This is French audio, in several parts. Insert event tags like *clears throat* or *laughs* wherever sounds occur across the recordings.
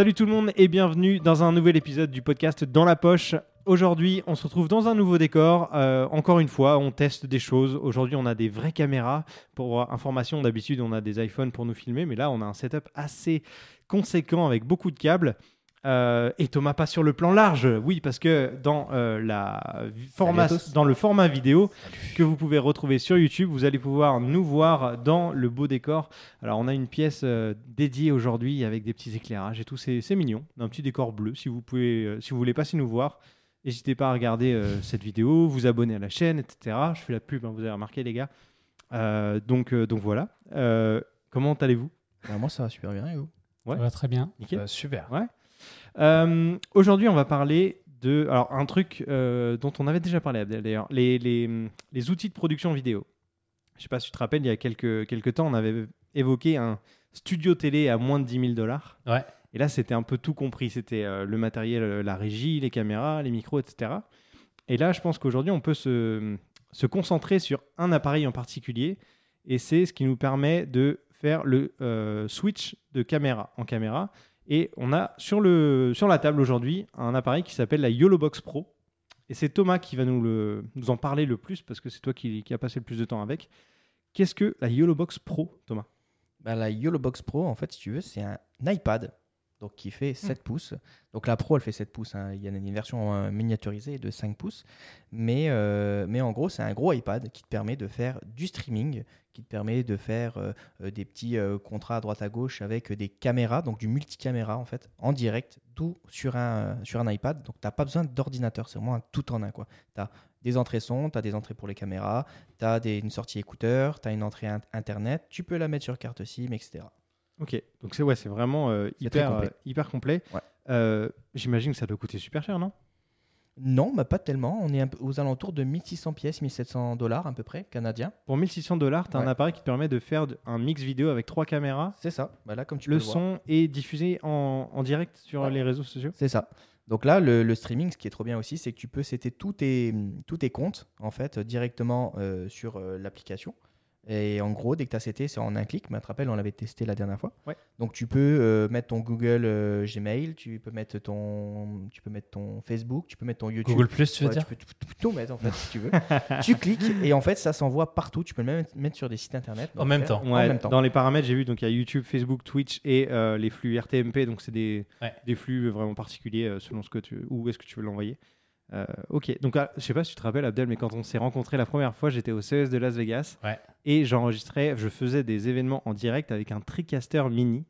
Salut tout le monde et bienvenue dans un nouvel épisode du podcast Dans la poche. Aujourd'hui, on se retrouve dans un nouveau décor. Euh, encore une fois, on teste des choses. Aujourd'hui, on a des vraies caméras. Pour information, d'habitude, on a des iPhones pour nous filmer, mais là, on a un setup assez conséquent avec beaucoup de câbles. Euh, et Thomas pas sur le plan large, oui, parce que dans, euh, la format, dans le format vidéo que vous pouvez retrouver sur YouTube, vous allez pouvoir nous voir dans le beau décor. Alors, on a une pièce euh, dédiée aujourd'hui avec des petits éclairages et tout, c'est mignon, un petit décor bleu. Si vous pouvez, si vous voulez passer nous voir, n'hésitez pas à regarder cette vidéo, vous abonner à la chaîne, etc. Je fais la pub, hein, vous avez remarqué les gars. donc, donc voilà. comment allez-vous? Bah, Moi, ça va super bien et vous? Ouais. Ça va très bien. super. Ouais. Euh, aujourd'hui, on va parler de. Alors, un truc euh, dont on avait déjà parlé, d'ailleurs, les, les, les, outils de production vidéo. Je sais pas si tu te rappelles, il y a quelques, quelques temps, on avait évoqué un studio télé à moins de 10 000 dollars. Ouais. Et là, c'était un peu tout compris. C'était euh, le matériel, la régie, les caméras, les micros, etc. Et là, je pense qu'aujourd'hui, on peut se, se concentrer sur un appareil en particulier. Et c'est ce qui nous permet de faire le switch de caméra en caméra. Et on a sur, la table aujourd'hui un appareil qui s'appelle la YOLOBOX Pro. Et c'est Thomas qui va nous, en parler le plus parce que c'est toi qui, qui a passé le plus de temps avec. Qu'est-ce que la YOLOBOX Pro, Thomas? Bah, La YOLOBOX Pro, en fait, si tu veux, c'est un iPad donc qui fait 7 hmm. pouces. Donc la Pro, elle fait 7 pouces. Hein. Il y a une version euh, miniaturisée de 5 pouces. Mais, euh, mais en gros, c'est un gros iPad qui te permet de faire du streaming, qui te permet de faire euh, des petits contrats à droite à gauche avec des caméras, donc du multicaméra en fait, en direct, tout sur un, sur un iPad. Donc tu n'as pas besoin d'ordinateur, c'est vraiment un tout en un. Tu as des entrées son, tu as des entrées pour les caméras, tu as des, une sortie écouteur, tu as une entrée Internet, tu peux la mettre sur carte SIM, etc. Ok, donc c'est ouais, c'est vraiment euh, hyper, complet. Euh, hyper complet. Euh, j'imagine que ça doit coûter super cher, non? Non, bah pas tellement. On est aux alentours de 1600 pièces, 1700 dollars à peu près, canadiens. Pour 1600 dollars, tu as un appareil qui te permet de faire un mix vidéo avec trois caméras. C'est ça. Bah là, comme tu le peux son est diffusé en, en direct sur les réseaux sociaux? C'est ça. Donc là, le, streaming, ce qui est trop bien aussi, c'est que tu peux setter tous tes, tous tes comptes en fait directement sur l'application. Et en gros, dès que tu as CT, c'est en un clic. Mais tu te rappelles, on l'avait testé la dernière fois. Donc tu peux euh, mettre ton Google euh, Gmail, tu peux mettre ton, tu peux mettre ton Facebook, tu peux mettre ton YouTube. Google Plus, tu veux dire Tu peux tout, mettre en fait si tu veux. *laughs* tu cliques et en fait ça s'envoie partout. Tu peux le même mettre sur des sites internet. En même, temps. en même temps. Dans les paramètres, j'ai vu donc il y a YouTube, Facebook, Twitch et euh, les flux RTMP. Donc c'est des, des flux vraiment particuliers selon ce que tu, où est-ce que tu veux l'envoyer. Euh, ok, donc ah, je sais pas si tu te rappelles Abdel, mais quand on s'est rencontrés la première fois, j'étais au CES de Las Vegas et j'enregistrais, je faisais des événements en direct avec un TriCaster mini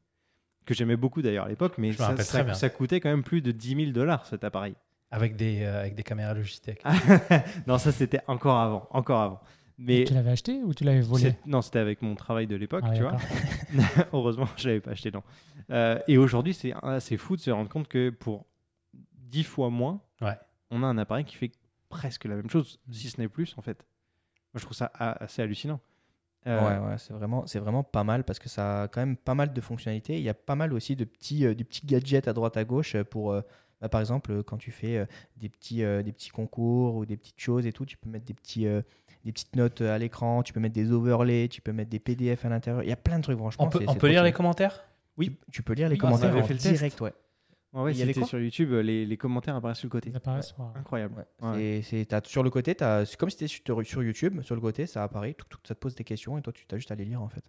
que j'aimais beaucoup d'ailleurs à l'époque, mais ça, ça, coûtait quand même plus de 10 000 dollars cet appareil. Avec des, euh, avec des caméras Logitech. *laughs* non, ça c'était encore avant, encore avant. Mais tu l'avais acheté ou tu l'avais volé Non, c'était avec mon travail de l'époque, ah tu vois. *laughs* Heureusement, je l'avais pas acheté, non. Euh, et aujourd'hui, c'est assez fou de se rendre compte que pour 10 fois moins, ouais on a un appareil qui fait presque la même chose, si ce n'est plus en fait. Moi, je trouve ça assez hallucinant. Euh, ouais, ouais c'est vraiment, c'est vraiment pas mal parce que ça a quand même pas mal de fonctionnalités. Il y a pas mal aussi de petits, euh, petits gadgets à droite à gauche pour, euh, bah, par exemple, quand tu fais des, petits, des petits concours ou des petites choses et tout, tu peux mettre des, petits, des petites notes à l'écran, tu peux mettre des overlays, tu peux mettre des PDF à l'intérieur. Il y a plein de trucs, franchement. On peut, lire les commentaires? Oui, tu, peux lire les commentaires en direct, ouais. Ouais, c'était sur YouTube, les, les, commentaires apparaissent sur le côté. Apparaissent, Incroyable. C'est, sur le côté, c'est comme si c'était sur, sur, YouTube, sur le côté, ça apparaît, tout, ça te pose des questions et toi, tu as juste à les lire en fait.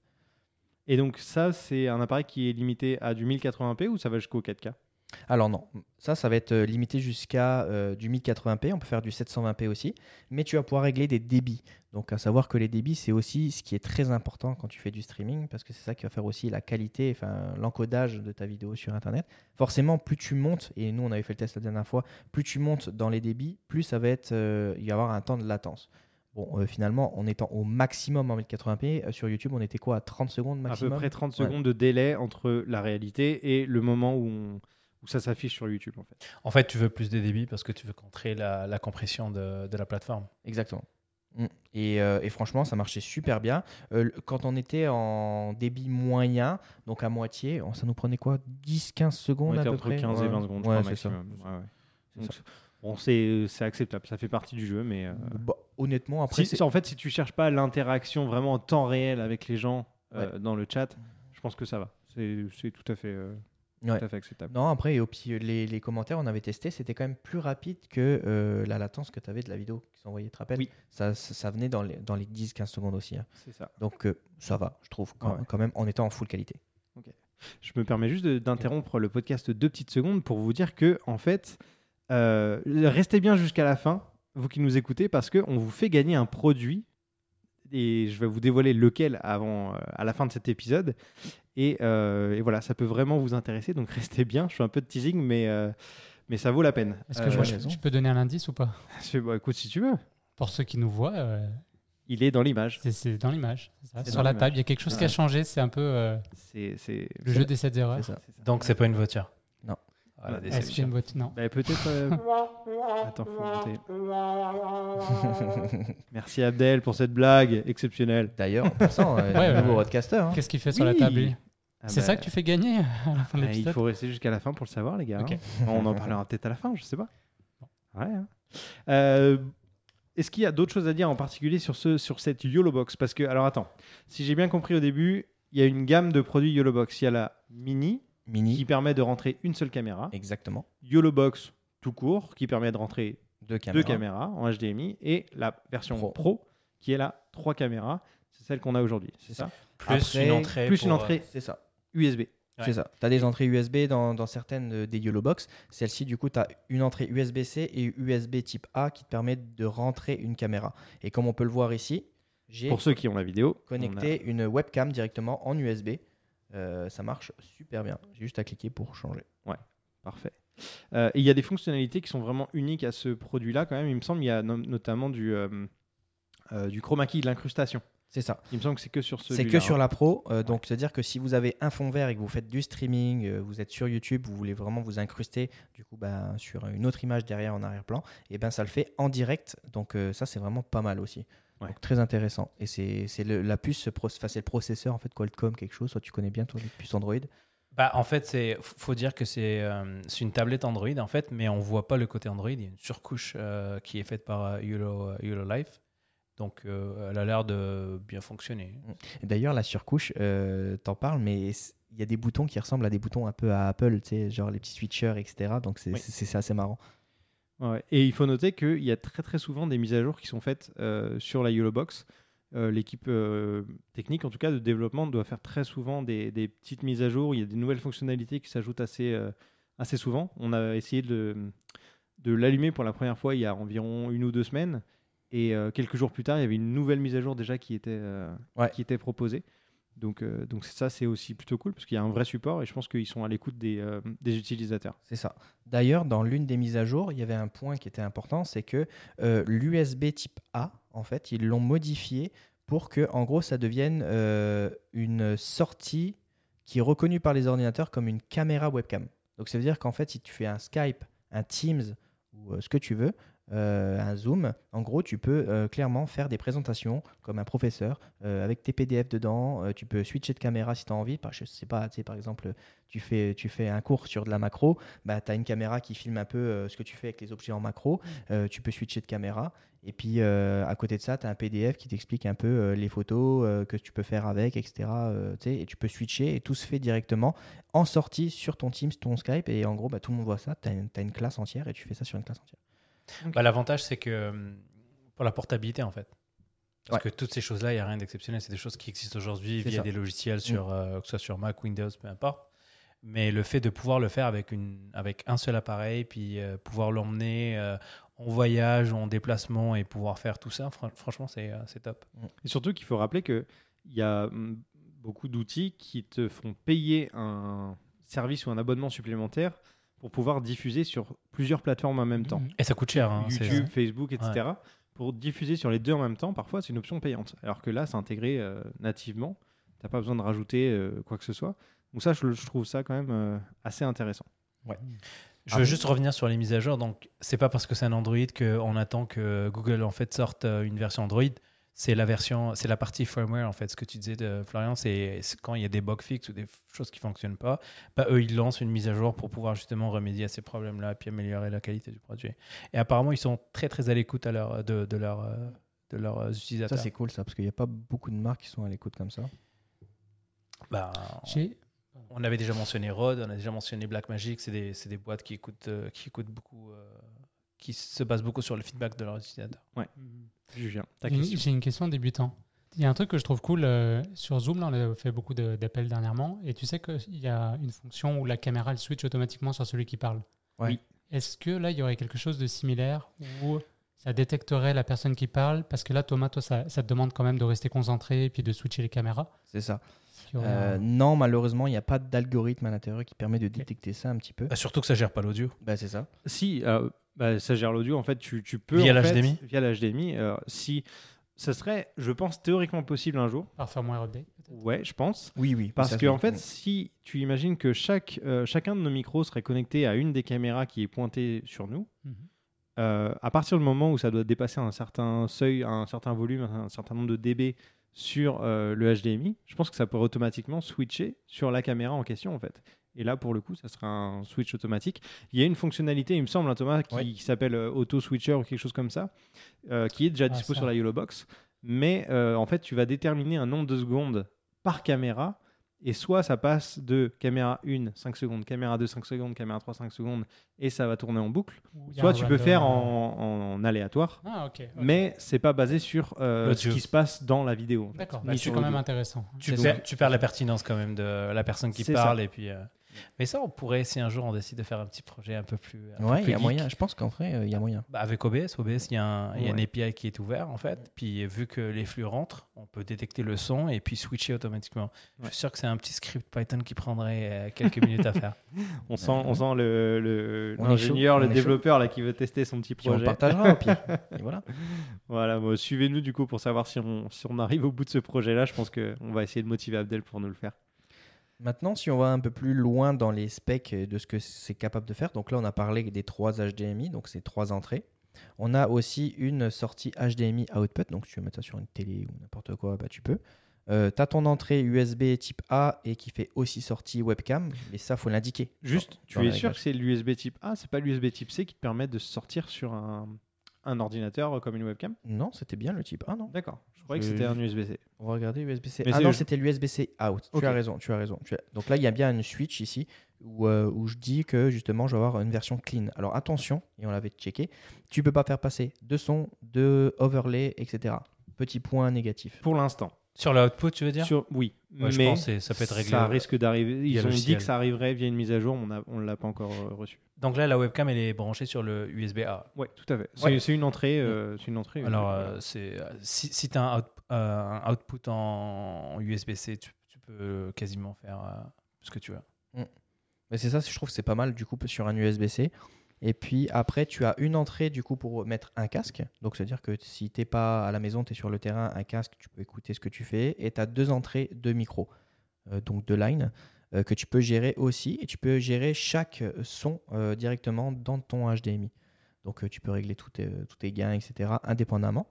Et donc, ça, c'est un appareil qui est limité à du 1080p ou ça va jusqu'au 4K alors non, ça, ça va être euh, limité jusqu'à euh, du 1080p, on peut faire du 720p aussi, mais tu vas pouvoir régler des débits. Donc à savoir que les débits, c'est aussi ce qui est très important quand tu fais du streaming, parce que c'est ça qui va faire aussi la qualité, enfin l'encodage de ta vidéo sur Internet. Forcément, plus tu montes, et nous on avait fait le test la dernière fois, plus tu montes dans les débits, plus ça va être, euh, il va y avoir un temps de latence. Bon, finalement, en étant au maximum en 1080p, sur YouTube, on était quoi à 30 secondes maximum À peu près 30 secondes de délai entre la réalité et le moment où on où ça s'affiche sur YouTube en fait. En fait, tu veux plus de débit parce que tu veux contrer la, la compression de, de, la plateforme. Exactement. Mm. Et, euh, et, franchement, ça marchait super bien. Euh, quand on était en débit moyen, donc à moitié, ça nous prenait quoi? 10-15 secondes on à peu entre près? 15 et 20 secondes, ouais, je bon, c'est acceptable, ça fait partie du jeu, mais. Euh, bah, honnêtement, après. en fait, si tu cherches pas l'interaction vraiment en temps réel avec les gens dans le chat, je pense que ça va. C'est tout à fait Ouais. tout à fait acceptable. Non, après, et les, les commentaires, on avait testé, c'était quand même plus rapide que euh, la latence que tu avais de la vidéo qui s'envoyait, tu te rappelles? Oui. ça, ça, ça venait dans les, dans les 10-15 secondes aussi. hein. C'est ça. Donc euh, ça va, je trouve, quand, Ouais. quand même, en étant en full qualité. Je me permets juste d'interrompre le podcast deux petites secondes pour vous dire que, en fait, euh, restez bien jusqu'à la fin, vous qui nous écoutez, parce qu'on vous fait gagner un produit. Et je vais vous dévoiler lequel avant, euh, à la fin de cet épisode. Et, euh, et voilà, ça peut vraiment vous intéresser. Donc *laughs* restez bien. Je fais un peu de teasing, mais, euh, mais ça vaut la peine. Est-ce que Euh, je, peux donner un indice ou pas *laughs* bah, écoute, si tu veux, Pour ceux qui nous voient, euh, il est dans l'image. c'est- dans l'image. Sur la table, il y a quelque chose qui a changé. C'est un peu euh, C'est c'est- le jeu des 7 erreurs. Donc, c'est pas une voiture. Ah, la Ouais. Est-ce qu'il y a déception. une boîte Non. Bah, peut-être. euh, *laughs* Attends, faut monter. *laughs* Merci Abdel pour cette blague exceptionnelle. D'ailleurs, en passant, *laughs* euh, Ouais, nouveau ouais. hein. Qu'est-ce qu'il fait sur Oui. la table lui Ah C'est bah, ça que tu fais gagner à la fin de bah, il l'épisode faut rester jusqu'à la fin pour le savoir, les gars. Ok. hein. On en parlera peut-être à la fin, je sais pas. Ouais. hein. Euh, Est-ce qu'il y a d'autres choses à dire en particulier sur, ce, sur cette YOLO Box? Parce que, alors attends, si j'ai bien compris au début, il y a une gamme de produits YOLO Box. Il y a la Mini qui Mini, permet de rentrer une seule caméra, exactement. YOLO Box tout court qui permet de rentrer Deux caméras. deux caméras en HDMI et la version Pro. Pro, qui est la trois caméras. C'est celle qu'on a aujourd'hui, c'est ça Plus Après, une entrée. Plus pour, une euh, entrée C'est ça. USB. Ouais. C'est ça. Tu as des entrées USB dans, dans certaines euh, des YOLO Box. Celle-ci, du coup, tu as une entrée USB-C et USB type A qui te permettent de rentrer une caméra. Et comme on peut le voir ici, j'ai Pour ceux qui ont la vidéo, on a- connecté une webcam directement en USB. Euh, ça marche super bien. J'ai juste à cliquer pour changer. Parfait. Euh, et il y a des fonctionnalités qui sont vraiment uniques à ce produit-là, quand même. Il me semble qu'il y a no- notamment du, euh, euh, du chroma key, de l'incrustation. C'est ça. Il me semble que c'est que sur ce. C'est que sur la pro. euh, donc, c'est-à-dire que si vous avez un fond vert et que vous faites du streaming, euh, vous êtes sur YouTube, vous voulez vraiment vous incruster du coup ben, sur une autre image derrière en arrière-plan, et ben ça le fait en direct. Donc, euh, ça, c'est vraiment pas mal aussi. Ouais. Donc, très intéressant. Et c'est la puce, enfin, c'est le processeur en fait Qualcomm, quelque chose. Soit tu connais bien toi les puces Android. Bah, en fait, c'est faut dire que c'est euh, une tablette Android en fait, mais on voit pas le côté Android. Il y a une surcouche euh, qui est faite par YOLO, euh, Life, donc euh, elle a l'air de bien fonctionner. D'ailleurs, la surcouche, euh, t'en parles, mais il y a des boutons qui ressemblent à des boutons un peu à Apple, tu sais, genre les petits switchers, etc. Donc, c'est Oui. assez marrant. Ouais. Et il faut noter qu'il y a très très souvent des mises à jour qui sont faites euh, sur la YOLO Box. Euh, L'équipe euh, technique, en tout cas de développement, doit faire très souvent des, des petites mises à jour. Il y a des nouvelles fonctionnalités qui s'ajoutent assez, assez souvent. On a essayé de, de l'allumer pour la première fois il y a environ une ou deux semaines. Et quelques jours plus tard, il y avait une nouvelle mise à jour déjà qui était, Ouais. qui était proposée. Donc, euh, donc ça, c'est aussi plutôt cool parce qu'il y a un vrai support et je pense qu'ils sont à l'écoute des, euh, utilisateurs. C'est ça. D'ailleurs, dans l'une des mises à jour, il y avait un point qui était important, c'est que euh, l'USB type A, en fait, ils l'ont modifié pour que, en gros, ça devienne une sortie qui est reconnue par les ordinateurs comme une caméra webcam. Donc, ça veut dire qu'en fait, si tu fais un Skype, un Teams ou ce que tu veux, euh, un Zoom, en gros, tu peux euh, clairement faire des présentations comme un professeur euh, avec tes PDF dedans. Tu peux switcher de caméra si tu as envie. Par, par exemple, tu fais, un cours sur de la macro, bah, tu as une caméra qui filme un peu ce que tu fais avec les objets en macro. Tu peux switcher de caméra. Et puis, à côté de ça, tu as un PDF qui t'explique un peu les photos que tu peux faire avec, etc. et tu peux switcher et tout se fait directement en sortie sur ton Teams, ton Skype. Et en gros, bah, tout le monde voit ça. Tu as, une classe entière et tu fais ça sur une classe entière. Bah, L'avantage, c'est que hum, pour la portabilité, en fait. Parce Ouais. que toutes ces choses-là, il n'y a rien d'exceptionnel. C'est des choses qui existent aujourd'hui via ça. Mm. des logiciels, sur, euh, que ce soit sur Mac, Windows, peu importe. Mais le fait de pouvoir le faire avec, une, avec un seul appareil, puis euh, pouvoir l'emmener euh, en voyage, en déplacement et pouvoir faire tout ça, fran- franchement, c'est euh, top. Et surtout qu'il faut rappeler qu'il y a hum, beaucoup d'outils qui te font payer un service ou un abonnement supplémentaire pour pouvoir diffuser sur plusieurs plateformes en même temps. Mhm. Et ça coûte cher. hein, YouTube, Facebook, etc. Pour diffuser sur les deux en même temps, parfois c'est une option payante. Alors que là, c'est intégré euh, nativement. Tu n'as pas besoin de rajouter euh, quoi que ce soit. Donc ça, je, je trouve ça quand même euh, assez intéressant. Je veux Ah, juste revenir sur les mises à jour. Donc, c'est pas parce que c'est un Android qu'on attend que Google en fait sorte une version Android. C'est la version, c'est la partie firmware en fait. Ce que tu disais de Florian, c'est quand il y a des bugs fixes ou des choses qui fonctionnent pas, bah, eux ils lancent une mise à jour pour pouvoir justement remédier à ces problèmes-là, puis améliorer la qualité du produit. Et apparemment, ils sont très très à l'écoute à leur, de, euh, de leurs euh, Ça, utilisateurs. c'est cool, ça, parce qu'il n'y a pas beaucoup de marques qui sont à l'écoute comme ça. Bah, on avait déjà mentionné Rode, on a déjà mentionné Blackmagic, c'est des, c'est des boîtes qui écoutent, euh, qui écoutent beaucoup, euh, qui se basent beaucoup sur le feedback de leurs utilisateurs. Julien, ta J'ai une- question. J'ai une question débutant. Il y a un truc que je trouve cool euh, sur Zoom, là on a fait beaucoup de- d'appels dernièrement, et tu sais qu'il y a une fonction où la caméra elle switch automatiquement sur celui qui parle. Ouais. Oui. Est-ce que là il y aurait quelque chose de similaire où ça détecterait la personne qui parle? Parce que là Thomas, toi ça, ça te demande quand même de rester concentré et puis de switcher les caméras. C'est ça. Aurait Euh, non, malheureusement, il n'y a pas d'algorithme à l'intérieur qui permet de détecter ça un petit peu. Bah, surtout que ça gère pas l'audio. Bah, c'est ça. Si, euh, bah, ça gère l'audio, en fait, tu, tu peux. Via l'HDMI Via l'HDMI. euh, si. Ça serait, je pense, théoriquement possible un jour. Par firmware update peut-être Ouais, je pense. Oui, oui. Parce que, en fait, si tu imagines que chaque, euh, chacun de nos micros serait connecté à une des caméras qui est pointée sur nous, Mhm. euh, à partir du moment où ça doit dépasser un certain seuil, un certain volume, un certain nombre de dB sur euh, le HDMI, je pense que ça pourrait automatiquement switcher sur la caméra en question en fait. Et là, pour le coup, ça sera un switch automatique. Il y a une fonctionnalité, il me semble, hein, Thomas, qui, Ouais. qui s'appelle euh, Auto Switcher ou quelque chose comme ça, euh, qui est déjà Ah, dispo ça. sur la Yellow Box. Mais euh, en fait, tu vas déterminer un nombre de secondes par caméra. Et soit ça passe de caméra 1, 5 secondes, caméra 2, 5 secondes, caméra 3, 5 secondes, et ça va tourner en boucle. Soit tu peux faire en, en aléatoire, Ah ok. ok. mais c'est pas basé sur euh, ce qui se passe dans la vidéo. D'accord, ni bah, c'est quand même intéressant. Tu perds, ça. tu perds la pertinence quand même de la personne qui parle. Et puis, euh, Mais ça, on pourrait, si un jour on décide de faire un petit projet un peu plus. un Ouais, il y a geek, moyen. Je pense qu'en vrai, euh, il y a moyen. Bah, avec OBS, OBS, il y a un, il y a un Ouais. API qui est ouvert en fait. Puis vu que les flux rentrent, on peut détecter le son et puis switcher automatiquement. Je Ouais. suis sûr que c'est un petit script Python qui prendrait euh, quelques minutes à faire. *laughs* On sent, on sent le, l'ingénieur, le développeur là, qui veut tester son petit Puis on projet. partagera au pire. *laughs* Et voilà. Voilà, bon, suivez-nous du coup pour savoir si on, si on arrive au bout de ce projet-là. Je pense qu'on va essayer de motiver Abdel pour nous le faire. Maintenant, si on va un peu plus loin dans les specs de ce que c'est capable de faire, donc là, on a parlé des trois HDMI, donc c'est trois entrées. On a aussi une sortie HDMI output, donc si tu veux mettre ça sur une télé ou n'importe quoi, bah, tu peux. tu as ton entrée USB type A et qui fait aussi sortie webcam, mais ça, faut l'indiquer. Juste, tu es sûr que c'est l'USB type A, c'est pas l'USB type C qui te permet de sortir sur un, un ordinateur comme une webcam? Non, c'était bien le type A, non? D'accord, croyais que Je- c'était un USB-C. On va regarder USB-C. Mais Ah c'est- non, c'était l'USB-C out. Ok. Tu as raison, tu as raison. Tu as- Donc là, il y a bien une switch ici où, euh, où je dis que justement, je vais avoir une version clean. Alors attention, et on l'avait checké, tu peux pas faire passer de son, de overlay, etc. Petit point négatif. Pour l'instant. Sur l'output, tu veux dire Sur, oui, Ouais, je mais pense que ça peut être réglé. ça risque d'arriver. Ils ont dit que ça arriverait via une mise à jour, mais on ne l'a pas encore euh, reçu. Donc là, la webcam, elle est branchée sur le USB-A. Ouais, tout à fait. C'est Ouais. une entrée. euh, c'est une entrée. Alors, euh, c'est euh, si, si tu as un, out- euh, un output en, USB-C, tu, tu peux quasiment faire euh, ce que tu veux. Mais c'est ça, je trouve que c'est pas mal du coup sur un USB-C. Et puis après, tu as une entrée du coup pour mettre un casque. Donc, c'est-à-dire que si t'es pas à la maison, tu es sur le terrain, un casque, tu peux écouter ce que tu fais. Et tu as deux entrées de micro, euh, donc de line, euh, que tu peux gérer aussi. Et tu peux gérer chaque son euh, directement dans ton HDMI. Donc, tu peux régler tous tes, tous tes gains, etc. indépendamment.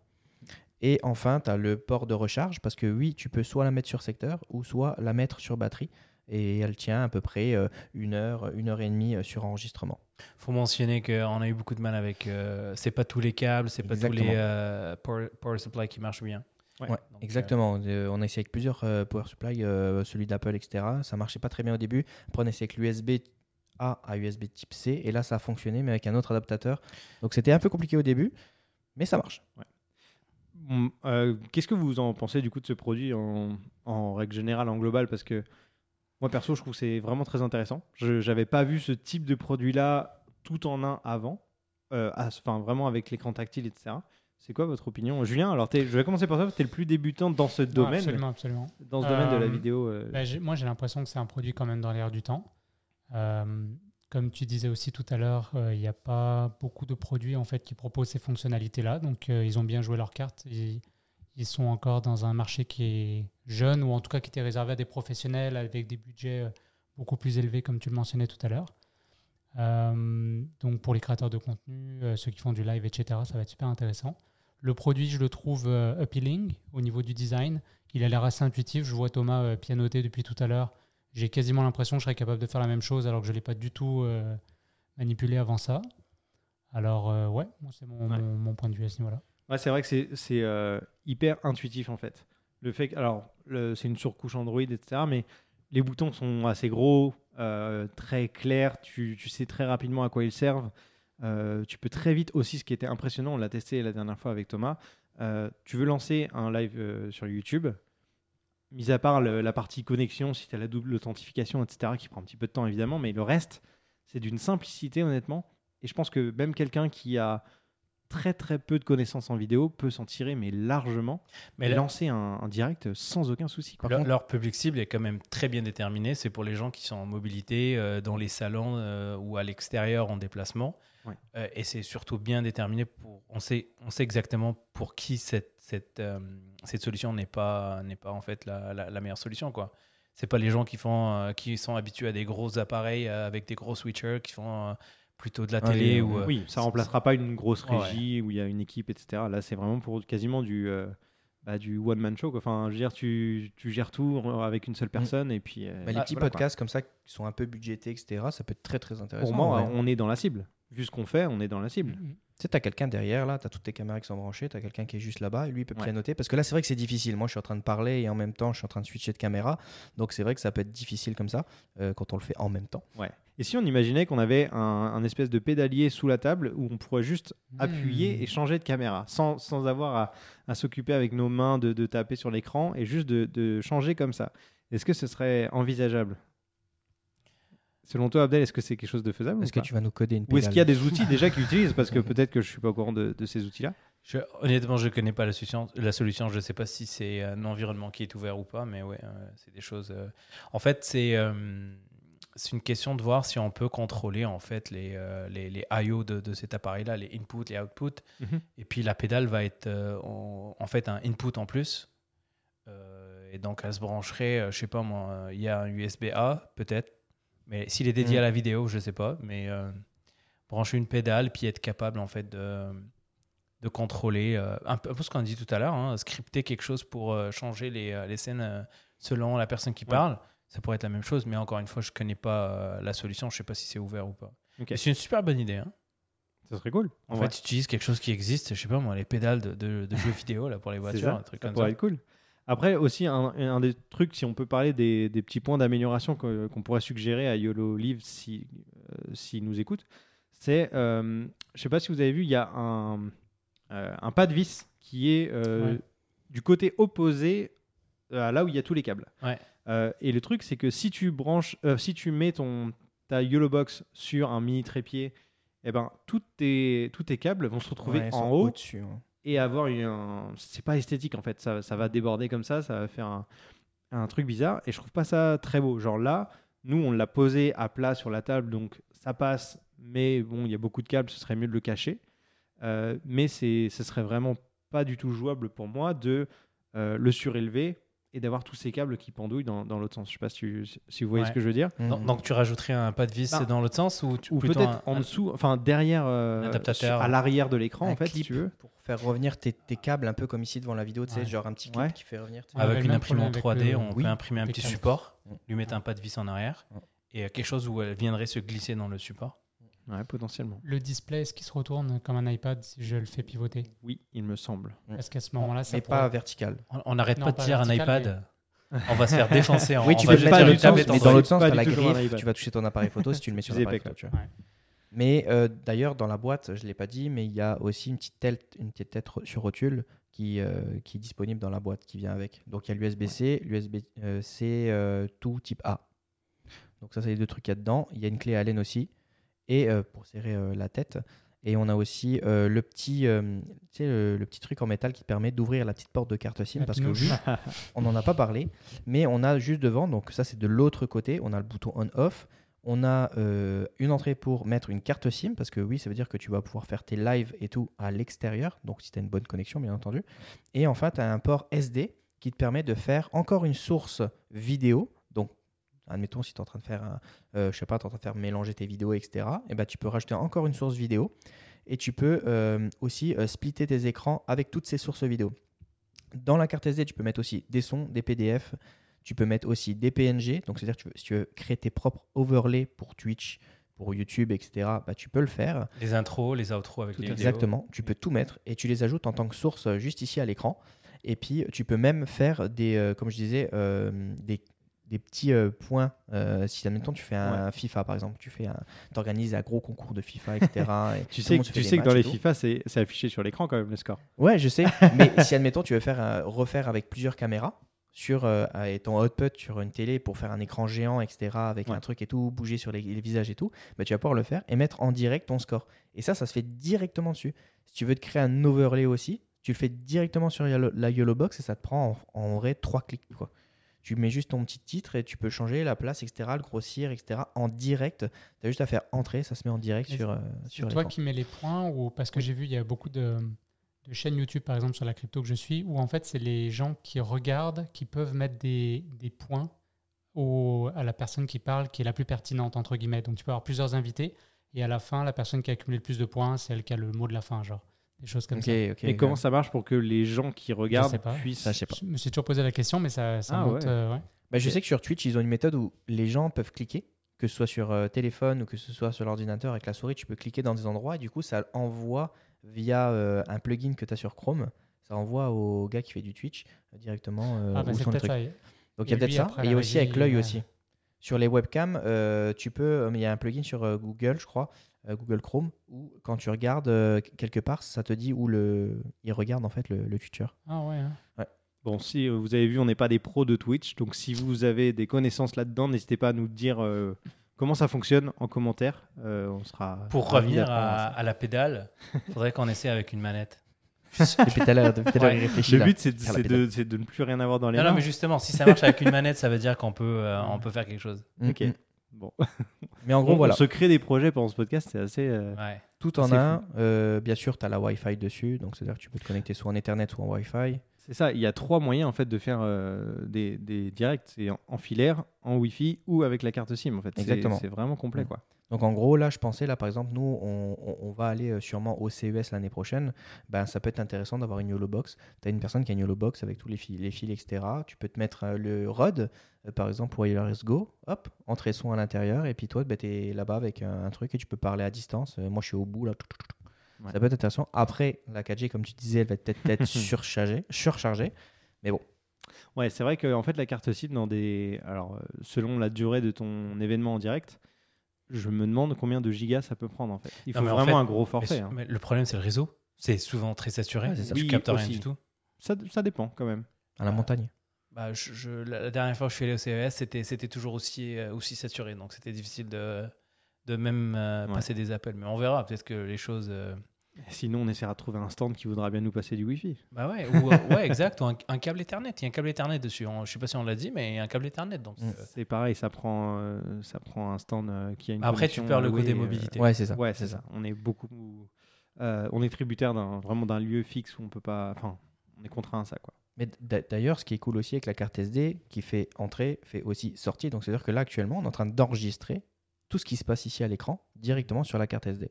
Et enfin, tu as le port de recharge parce que oui, tu peux soit la mettre sur secteur ou soit la mettre sur batterie. Et elle tient à peu près euh, une heure, une heure et demie euh, sur enregistrement. faut mentionner qu'on a eu beaucoup de mal avec. euh, c'est pas tous les câbles, c'est pas tous les euh, power, power supply qui marchent bien. Ouais. Ouais, Donc, exactement. Euh, on a essayé avec plusieurs euh, power supply, euh, celui d'Apple, etc. Ça marchait pas très bien au début. Après, on a essayé avec l'USB A à USB type C. Et là, ça a fonctionné, mais avec un autre adaptateur. Donc, c'était un peu compliqué au début, mais ça marche. Hum, euh, Qu'est-ce que vous en pensez du coup de ce produit en, en règle générale, en global? Parce que moi perso, je trouve que c'est vraiment très intéressant. Je n'avais pas vu ce type de produit-là tout en un avant, euh, à- enfin vraiment avec l'écran tactile, etc. C'est quoi votre opinion Julien, alors je vais commencer par toi, tu es le plus débutant dans ce domaine, absolument, absolument. dans ce domaine de la Euh, vidéo. euh, Bah, moi, j'ai l'impression que c'est un produit quand même dans l'air du temps. Euh, comme tu disais aussi tout à l'heure, il n'y a pas beaucoup de produits en fait qui proposent ces fonctionnalités-là. Donc, ils ont bien joué leur carte. Ils, ils sont encore dans un marché qui est jeune ou en tout cas qui était réservé à des professionnels avec des budgets euh, beaucoup plus élevés, comme tu le mentionnais tout à l'heure. Euh, donc, pour les créateurs de contenu, euh, ceux qui font du live, etc., ça va être super intéressant. Le produit, je le trouve euh, appealing au niveau du design. Il a l'air assez intuitif. Je vois Thomas pianoter depuis tout à l'heure. J'ai quasiment l'impression que je serais capable de faire la même chose alors que je ne l'ai pas du tout manipulé avant ça. Alors, ouais, c'est mon, Ouais. mon- mon point de vue à ce niveau-là. Ouais, c'est vrai que c'est- hyper intuitif en fait. Le fait que, alors, c'est une surcouche Android, etc. Mais les boutons sont assez gros, euh, très clairs, tu, sais très rapidement à quoi ils servent. Euh, tu peux très vite aussi, ce qui était impressionnant, on l'a testé la dernière fois avec Thomas, euh, tu veux lancer un live sur YouTube, mis à part la partie connexion, si tu as la double authentification, etc., qui prend un petit peu de temps évidemment, mais le reste, c'est d'une simplicité honnêtement. Et je pense que même quelqu'un qui a très très peu de connaissances en vidéo peut s'en tirer, mais largement, Mais là- lancer un, un direct sans aucun souci. leur, leur public cible est quand même très bien déterminé. C'est pour les gens qui sont en mobilité, euh, dans les salons euh, ou à l'extérieur en déplacement. Ouais. Euh, et c'est surtout bien déterminé pour. On sait, on sait exactement pour qui cette, cette, cette solution n'est pas, n'est pas en fait la, la, la meilleure solution. quoi. C'est pas les gens qui, font, euh, qui sont habitués à des gros appareils euh, avec des gros switchers, qui font euh, plutôt de la Ouais, télé. ou, euh, Oui, ça remplacera pas une grosse Ouais. régie où il y a une équipe, etc. Là, c'est vraiment pour quasiment du, euh, bah, du one-man show. quoi. Enfin, je veux dire, tu, tu gères tout avec une seule personne et puis. euh, Bah, les Ah, petits voilà, quoi. podcasts comme ça qui sont un peu budgétés, etc., ça peut être très très intéressant. Pour moi, ouais. on est dans la cible. Vu ce qu'on fait, on est dans la cible. Mhm. Tu sais, t'as quelqu'un derrière, là, t'as toutes tes caméras qui sont branchées, t'as quelqu'un qui est juste là-bas, et lui, il peut Ouais. pianoter. Parce que là, c'est vrai que c'est difficile. Moi, je suis en train de parler et en même temps, je suis en train de switcher de caméra. Donc, c'est vrai que ça peut être difficile comme ça, euh, quand on le fait en même temps. Ouais. Et si on imaginait qu'on avait un, un espèce de pédalier sous la table où on pourrait juste appuyer Hmm. et changer de caméra sans, sans avoir à, à s'occuper avec nos mains de, de taper sur l'écran et juste de, de changer comme ça. Est-ce que ce serait envisageable? Selon toi, Abdel, est-ce que c'est quelque chose de faisable Est-ce que tu vas nous coder une Ou est-ce pédale qu'il y a des outils déjà qui utilisent? Parce que peut-être que je suis pas au courant de, de ces outils-là. Je- honnêtement, je ne connais pas la solution. La solution, je ne sais pas si c'est un environnement qui est ouvert ou pas, mais ouais, euh, c'est des choses. euh, En fait, c'est euh, c'est une question de voir si on peut contrôler en fait les, euh, les, les I/O de, de cet appareil-là, les inputs, les outputs. Et puis la pédale va être euh, en, en fait un input en plus. Euh, et donc elle se brancherait, euh, je sais pas moi, il y a un USB-A peut-être, mais s'il est dédié Mm. à la vidéo, je sais pas, mais brancher une pédale puis être capable en fait de, de contrôler, un, peu, un peu ce qu'on a dit tout à l'heure, hein, scripter quelque chose pour changer les, les scènes selon la personne qui Ouais. parle. Ça pourrait être la même chose, mais encore une fois, je connais pas euh, la solution, je sais pas si c'est ouvert ou pas. C'est une super bonne idée. Hein. Ça serait cool. En fait, tu utilises quelque chose qui existe, je sais pas moi, les pédales de, de- de jeux vidéo là, pour les *laughs* voitures, ça, un truc ça comme pourrait ça. être cool. Après, aussi, un, un des trucs, si on peut parler des, des petits points d'amélioration qu'on pourrait suggérer à YOLO Live s'il si, s'il nous écoute, c'est, euh, je sais pas si vous avez vu, il y a un, euh, un pas de vis qui est euh, Ouais. du côté opposé à là où il y a tous les câbles. Ouais. Euh, et le truc, c'est que si tu branches, euh, si tu mets ton, ta YOLO Box sur un mini trépied, eh ben, tous tes, tous tes câbles vont se retrouver Ouais, en haut hein. et avoir une, un- c'est pas esthétique en fait. Ça, ça va déborder comme ça ça va faire un, un truc bizarre et je trouve pas ça très beau. Genre là nous on l'a posé à plat sur la table donc ça passe mais bon il y a beaucoup de câbles ce serait mieux de le cacher. Euh, mais c'est ce serait vraiment pas du tout jouable pour moi de euh, le surélever et d'avoir tous ces câbles qui pendouillent dans, dans l'autre sens je sais pas si, tu- si vous voyez Ouais. ce que je veux dire Donc, donc tu rajouterais un pas de vis Bah, dans l'autre sens ou, tu- ou plutôt peut-être un- en dessous enfin derrière euh, sur- à l'arrière de l'écran en fait si tu veux pour faire revenir tes, tes câbles un peu comme ici devant la vidéo, tu sais, Ouais. genre un petit clip Ouais. qui fait revenir. tes- Avec une imprimante avec 3D, le- on oui, peut imprimer un petit câbles. support, lui mettre un pas de vis en arrière et quelque chose où elle viendrait se glisser dans le support. Ouais potentiellement Le display, est-ce qu'il se retourne comme un iPad si je le fais pivoter? Oui il me semble. Est-ce qu'à ce moment-là, ça Mais pourrait- pas vertical. On- n'arrête pas de pas dire un iPad. On va se faire défoncer. en- oui, tu peux le mettre dans une l'autre sens, tablette en mais dans l'autre sens, du la griffe, tu vas toucher ton appareil photo si tu le mets sur l'appareil photo. tu vois. Ouais. Mais euh, d'ailleurs, dans la boîte, je ne l'ai pas dit, mais il y a aussi une petite tête, une petite tête sur rotule qui, euh, qui est disponible dans la boîte, qui vient avec. Donc il y a l'USB-C, l'USB-C euh, tout type A. Donc ça, c'est les deux trucs qu'il y a dedans. Il y a une clé Allen aussi, et euh, pour serrer euh, la tête. Et on a aussi euh, le, petit, euh, tu sais, le, le petit truc en métal qui te permet d'ouvrir la petite porte de carte SIM. La Parce que pinouche. oui, *laughs* on n'en a pas parlé, mais on a juste devant, donc ça c'est de l'autre côté, on a le bouton on-off. On a euh, une entrée pour mettre une carte SIM, parce que oui, ça veut dire que tu vas pouvoir faire tes lives et tout à l'extérieur, donc si tu as une bonne connexion, bien entendu. Et enfin, tu as un port SD qui te permet de faire encore une source vidéo. Admettons, si tu es en train de faire, un, euh, je sais pas, tu en train de faire mélanger tes vidéos, etc., et ben, tu peux rajouter encore une source vidéo. Et tu peux euh, aussi euh, splitter tes écrans avec toutes ces sources vidéo. Dans la carte SD, tu peux mettre aussi des sons, des PDF, tu peux mettre aussi des PNG. Donc, c'est-à-dire que si tu veux créer tes propres overlays pour Twitch, pour YouTube, etc., bah, tu peux le faire. Les intros, les outros avec les vidéos. Exactement. Tu peux tout mettre et tu les ajoutes en tant que source euh, juste ici à l'écran. Et puis, tu peux même faire des, euh, comme je disais, euh, des, des petits euh, points. Euh, si admettons tu fais un FIFA par exemple, tu fais un, organises un gros concours de FIFA, etc. *laughs* et tu sais, que- tu sais que dans les. FIFA, c'est affiché sur l'écran quand même le score. Ouais, je sais. *laughs* mais si admettons tu veux faire un- refaire avec plusieurs caméras sur euh, et ton output sur une télé pour faire un écran géant, etc. Avec Ouais. un truc et tout, bouger sur les, les visages et tout, bah, tu vas pouvoir le faire et mettre en direct ton score. Et ça, ça se fait directement dessus. Si tu veux te créer un overlay aussi, tu le fais directement sur la Yellow Box et ça te prend en, en vrai trois clics. Quoi. Tu mets juste ton petit titre et tu peux changer la place, etc., le grossir, etc. en direct. Tu as juste à faire entrer, ça se met en direct Et sur, euh, C'est toi qui mets les points ou parce que j'ai vu il y a beaucoup de, de chaînes YouTube par exemple sur la crypto que je suis où en fait c'est les gens qui regardent qui peuvent mettre des, des points au, à la personne qui parle qui est la plus pertinente entre guillemets. Donc tu peux avoir plusieurs invités et à la fin la personne qui a accumulé le plus de points c'est elle qui a le mot de la fin genre des choses comme ça. Et comment ça marche pour que les gens qui regardent sais pas. puissent. Ça, je sais pas. Je me suis toujours posé la question mais ça, ça Ah monte. ouais. euh, ouais. Bah, je sais que sur Twitch, ils ont une méthode où les gens peuvent cliquer, que ce soit sur euh, téléphone ou que ce soit sur l'ordinateur avec la souris, tu peux cliquer dans des endroits et du coup, ça envoie via euh, un plugin que tu as sur Chrome, ça envoie au gars qui fait du Twitch directement euh, Ah bah où c'est sont les peut-être trucs. ça. Donc il y a Et peut-être ça. après, Et il y a aussi avec l'œil ouais. aussi. Sur les webcams, euh, tu peux, euh, mais il y a un plugin sur euh, Google, je crois, euh, Google Chrome, où quand tu regardes euh, quelque part, ça te dit où le, il regarde en fait le, le Twitcher. Ah ouais. hein. Bon, si euh, vous avez vu, on n'est pas des pros de Twitch, donc si vous avez des connaissances là-dedans, n'hésitez pas à nous dire euh, comment ça fonctionne en commentaire. Euh, on sera Pour revenir à, la pédale, faudrait qu'on essaie avec une manette. *laughs* Réfléchit. Le but, c'est de, ne plus rien avoir dans les Non, mains. non, mais justement, si ça marche avec une manette, ça veut dire qu'on peut, euh, on peut faire quelque chose. Mm, Ok. mm. Bon. *laughs* Mais en gros, on, voilà. on se crée des projets pendant ce podcast, c'est assez. euh, Ouais. Tout en un. Euh, bien sûr, tu as la Wi-Fi dessus. Donc, c'est-à-dire que tu peux te connecter soit en Ethernet, soit en Wi-Fi. C'est ça, il y a trois moyens en fait de faire euh, des, des directs. C'est en, en filaire, en Wi-Fi ou avec la carte SIM en fait. Exactement. C'est vraiment complet Mm. quoi. Donc, en gros, là, je pensais, là, par exemple, nous, on, va aller euh, sûrement au CES l'année prochaine. Ben, ça peut être intéressant d'avoir une YOLO Box. Tu as une personne qui a une YOLO Box avec tous les fils, les fils etc. Tu peux te mettre euh, le ROD, par exemple, Wireless Go. Hop, entrée son à l'intérieur. Et puis, toi, ben, tu es là-bas avec un, un truc et tu peux parler à distance. Moi, je suis au bout, là. tout, tout, tout, tout. Ouais. Ça peut être intéressant. Après, la 4G, comme tu disais, elle va peut-être être *laughs* surchargée. surchargée. Mais bon, Ouais, c'est vrai que en fait la carte SIM dans des alors euh, selon la durée de ton événement en direct, je me demande combien de gigas ça peut prendre en fait. Il Non, faut vraiment fait, un gros forfait. hein. mais le problème, c'est le réseau. C'est souvent très saturé. Ouais, c'est ça. Tu Oui, captes rien du tout. Ça, ça dépend quand même. à la montagne. Bah, je, je- la, la dernière fois que je suis allé au CES, c'était, c'était toujours aussi, euh, aussi saturé. Donc, c'était difficile de, de même euh, Ouais. passer des appels. Mais on verra. Peut-être que les choses. Sinon, on essaiera de trouver un stand qui voudra bien nous passer du Wi-Fi. Bah ouais, ou, euh, ouais exact. Ou un, un câble Ethernet. Il y a un câble Ethernet dessus. On- je sais pas si on l'a dit, mais il y a un câble Ethernet. Donc, Mm. euh, C'est pareil, ça prend, euh, ça prend un stand euh, qui a une. Après, tu perds le côté euh, mobilité. Ouais, c'est ça. Ouais, c'est ça. On est beaucoup. euh, on est tributaire d'un vraiment d'un lieu fixe où on peut pas. Enfin, on est contraint à ça quoi. Mais d'a- d'ailleurs, ce qui est cool aussi avec la carte SD, qui fait entrée, fait aussi sortie. Donc, c'est-à-dire que là, actuellement, on est en train d'enregistrer tout ce qui se passe ici à l'écran directement sur la carte SD.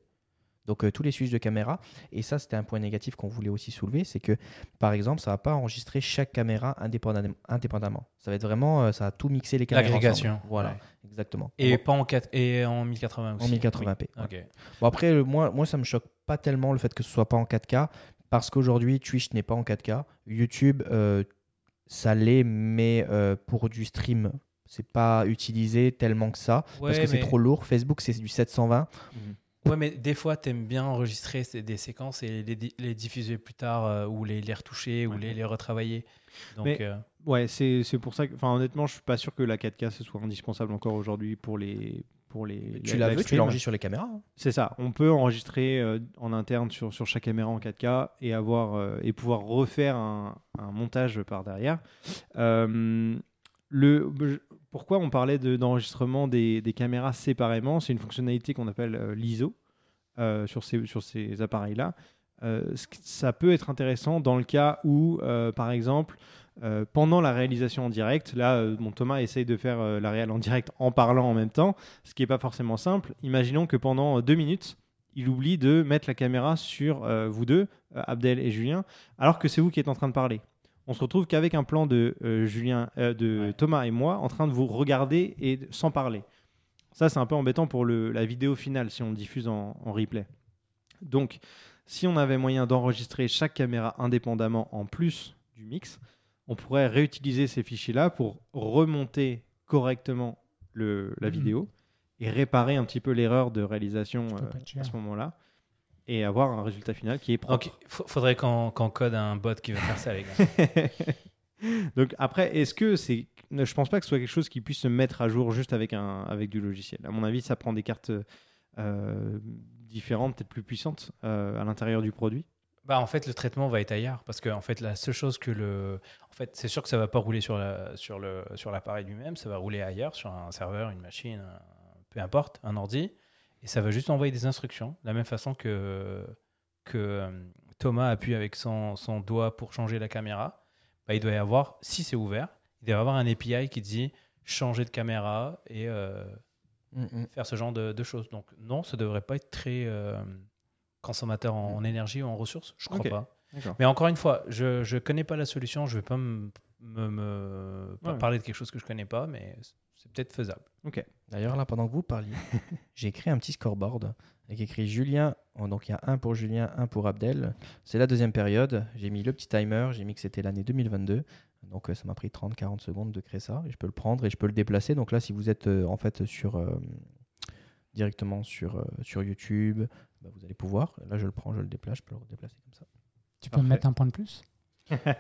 Donc, euh, tous les switches de caméra. Et ça, c'était un point négatif qu'on voulait aussi soulever. C'est que, par exemple, ça va pas enregistrer chaque caméra indépendamment. indépendamment. Ça va être vraiment, euh, ça va tout mixer les caméras. L'agrégation. Voilà, ouais. exactement. Et pas en, 4, et en 1080 aussi. en 1080p. ouais. Ok. Bon après, le- moi, moi, ça me choque pas tellement le fait que ce soit pas en 4K, parce qu'aujourd'hui, Twitch n'est pas en 4K. YouTube, euh, ça l'est, mais pour du stream, c'est pas utilisé tellement que ça, parce que c'est trop lourd. Facebook, c'est du 720. Ouais, mais des fois, tu aimes bien enregistrer des séquences et les, di- les diffuser plus tard euh, ou les, les retoucher ou les, les retravailler. Donc, Mais- euh, Ouais, c'est c'est pour ça que. Enfin, honnêtement, je suis pas sûr que la 4K ce soit indispensable encore aujourd'hui pour les. Pour les Tu la veux, tu l'enregistres sur les caméras. hein. C'est ça. On peut enregistrer euh, en interne sur, sur chaque caméra en 4K et, avoir, euh, et pouvoir refaire un, un montage par derrière. Euh, le, pourquoi on parlait de- d'enregistrement des, caméras séparément C'est une fonctionnalité qu'on appelle euh, l'ISO euh, sur ces, appareils-là. Euh, ça peut être intéressant dans le cas où, par exemple, pendant la réalisation en direct, là, mon Thomas essaye de faire la réal en direct en parlant en même temps, ce qui n'est pas forcément simple. Imaginons que pendant deux minutes, il oublie de mettre la caméra sur vous deux, Abdel et Julien, alors que c'est vous qui êtes en train de parler. On se retrouve qu'avec un plan de euh, Julien, euh, de Ouais. Thomas et moi, en train de vous regarder et sans parler. Ça, c'est un peu embêtant pour le- la vidéo finale si on le diffuse en, en replay. Donc, si on avait moyen d'enregistrer chaque caméra indépendamment en plus du mix, on pourrait réutiliser ces fichiers-là pour remonter correctement le, la Mhm. vidéo et réparer un petit peu l'erreur de réalisation euh, à ce moment-là et avoir un résultat final qui est propre. Donc, il faudrait qu'on code un bot qui va faire ça, les gars. *laughs* Donc après, est-ce que c'est... Je pense pas que ce soit quelque chose qui puisse se mettre à jour juste avec, un, avec du logiciel. À mon avis, ça prend des cartes euh, différentes, peut-être plus puissantes euh, à l'intérieur du produit. Bah, en fait, le traitement va être ailleurs parce que en fait, la seule chose que le, en fait, c'est sûr que ça va pas rouler sur la, sur le, sur l'appareil lui-même, ça va rouler ailleurs sur un serveur, une machine, un- peu importe, un ordi, et ça va juste envoyer des instructions, de la même façon que que euh, Thomas appuie avec son, son doigt pour changer la caméra. Bah, il doit y avoir, si c'est ouvert, il doit y avoir un API qui dit changer de caméra et euh, Mm, mm. faire ce genre de, de choses. Donc non, ça devrait pas être très euh, consommateur en, en énergie ou en ressources. Je crois Ok. pas. Mais encore une fois, je ne connais pas la solution. Je vais pas me, me- me- pas Ouais. parler de quelque chose que je connais pas, mais c'est peut-être faisable. D'ailleurs, là, pendant que vous parliez, *laughs* j'ai créé un petit scoreboard avec écrit Julien. Donc, il y a un pour Julien, un pour Abdel. C'est la deuxième période. J'ai mis le petit timer. J'ai mis que c'était l'année 2022. Donc, euh, ça m'a pris 30-40 secondes de créer ça. Et je peux le prendre et je peux le déplacer. Donc, là, si vous êtes euh, en fait sur, euh, directement sur, euh, sur YouTube, bah, vous allez pouvoir. Là, je le prends, je le déplace. Je peux le redéplacer comme ça. Tu peux me mettre un point de plus?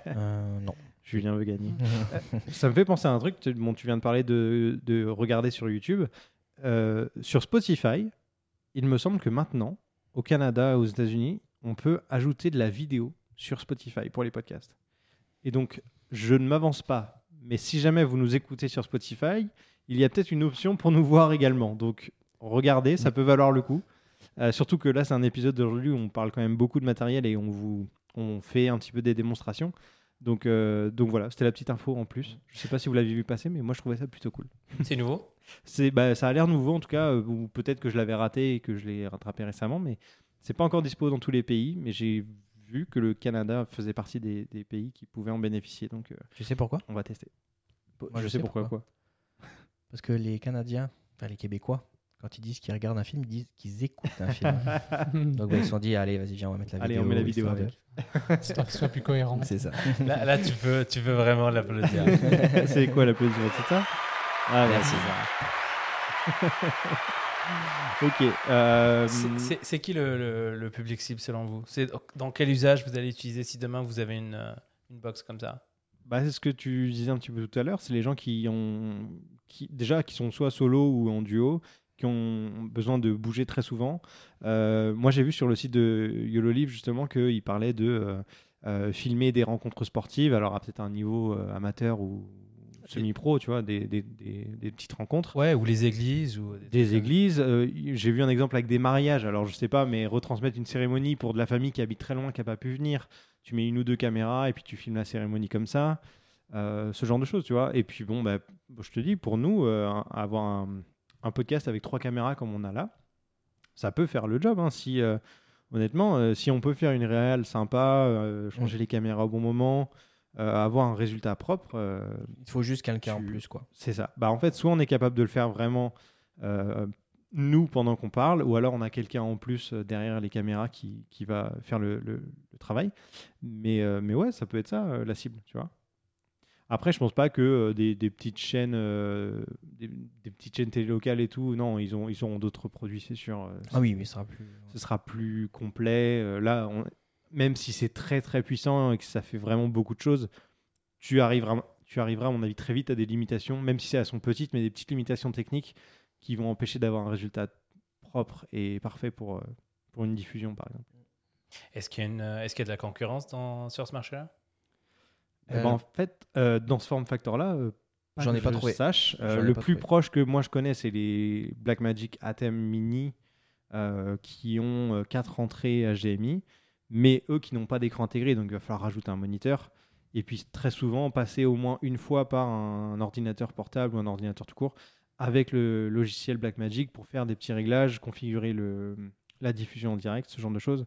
Euh, non. Julien veut gagner. *laughs* Ça me fait penser à un truc. Tu, bon, tu viens de parler de, de regarder sur YouTube. Euh, sur Spotify, il me semble que maintenant, au Canada, aux États-Unis, on peut ajouter de la vidéo sur Spotify pour les podcasts. Et donc, je ne m'avance pas. Mais si jamais vous nous écoutez sur Spotify, il y a peut-être une option pour nous voir également. Donc, regardez, ça peut valoir le coup. Euh, surtout que là, c'est un épisode d'aujourd'hui où on parle quand même beaucoup de matériel et on vous on fait un petit peu des démonstrations. Donc, euh, donc voilà, c'était la petite info en plus. Je sais pas si vous l'avez vu passer, mais moi je trouvais ça plutôt cool. C'est nouveau C'est, bah, ça a l'air nouveau en tout cas, euh, ou peut-être que je l'avais raté et que je l'ai rattrapé récemment, mais c'est pas encore dispo dans tous les pays. Mais j'ai vu que le Canada faisait partie des, des pays qui pouvaient en bénéficier, donc euh, Tu sais pourquoi? on va tester. Moi, je, sais pourquoi, quoi. Parce que les Canadiens, enfin les Québécois, quand ils disent qu'ils regardent un film, ils disent qu'ils écoutent un film. *laughs* Donc bah, ils se sont dit, allez, vas-y, viens, on va mettre la Allez, vidéo. on met la vidéo avec. *laughs* Histoire qu'il soit plus cohérent. C'est ça. là, là, tu peux, tu peux vraiment l'applaudir. *laughs* c'est quoi l'applaudissement, c'est ça? Ah, Merci. Ok. euh, C'est- qui le, le- le public cible selon vous? C'est dans quel usage vous allez utiliser si demain vous avez une, euh, une box comme ça? Bah, c'est ce que tu disais un petit peu tout à l'heure, c'est les gens qui ont qui, déjà qui sont soit solo ou en duo, qui ont besoin de bouger très souvent. Euh, moi, j'ai vu sur le site de YOLO Live justement qu'il parlait de euh, euh, filmer des rencontres sportives, alors à peut-être un niveau amateur ou semi-pro, tu vois, des, des- des- des petites rencontres. Ouais, ou les églises ou Des églises, euh, j'ai vu un exemple avec des mariages, alors je sais pas, mais retransmettre une cérémonie pour de la famille qui habite très loin, qui n'a pas pu venir, tu mets une ou deux caméras et puis tu filmes la cérémonie comme ça, ce genre de choses, tu vois. Et puis bon, bah, je te dis, pour nous, avoir un, un podcast avec trois caméras comme on a là, ça peut faire le job. hein, si, euh, honnêtement, euh, si on peut faire une réelle sympa, euh, changer les caméras au bon moment, avoir un résultat propre, Il faut juste quelqu'un en plus, quoi. c'est ça. Bah, en fait, soit on est capable de le faire vraiment nous pendant qu'on parle, ou alors on a quelqu'un en plus derrière les caméras qui, qui va faire le, le- le travail. Mais, euh, mais ouais, ça peut être ça, euh, la cible, tu vois. Après, je pense pas que euh, des, des petites chaînes, euh, des, des petites chaînes télé locales et tout, non, ils ont, ils ont d'autres produits, c'est sûr. euh, Ah oui, mais ce sera plus. ce sera plus complet. Euh, là, on- même si c'est très très puissant et que ça fait vraiment beaucoup de choses, tu arriveras, tu arriveras à mon avis très vite à des limitations, même si elles sont petites, mais des petites limitations techniques qui vont empêcher d'avoir un résultat propre et parfait pour, euh, pour une diffusion, par exemple. Est-ce qu'il y, a une, est-ce qu'il y a de la concurrence dans, sur ce marché-là? Ben, Euh, en fait, euh, dans ce form factor-là, euh, J'en ai pas trouvé. Sache, euh, le plus trouvé. proche que moi je connais, c'est les Blackmagic Atem Mini euh, qui ont euh, quatre entrées HDMI, mais eux qui n'ont pas d'écran intégré, donc il va falloir rajouter un moniteur. Et puis très souvent passer au moins une fois par un ordinateur portable ou un ordinateur tout court avec le logiciel Blackmagic pour faire des petits réglages, configurer le, la diffusion en direct, ce genre de choses.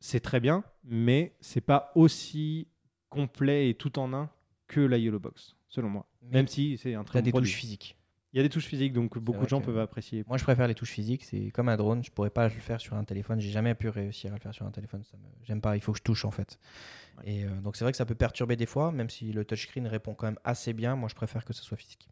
C'est très bien, mais c'est pas aussi complet et tout en un que la Yellow Box, selon moi. Même si c'est un très bon des produit. touches physiques. Il y a des touches physiques, donc beaucoup de gens peuvent apprécier. Moi, je préfère les touches physiques. C'est comme un drone. Je pourrais pas le faire sur un téléphone. J'ai jamais pu réussir à le faire sur un téléphone. Ça me... J'aime pas. Il faut que je touche en fait. Ouais. Et euh, donc c'est vrai que ça peut perturber des fois, même si le touchscreen répond quand même assez bien. Moi, je préfère que ce soit physique.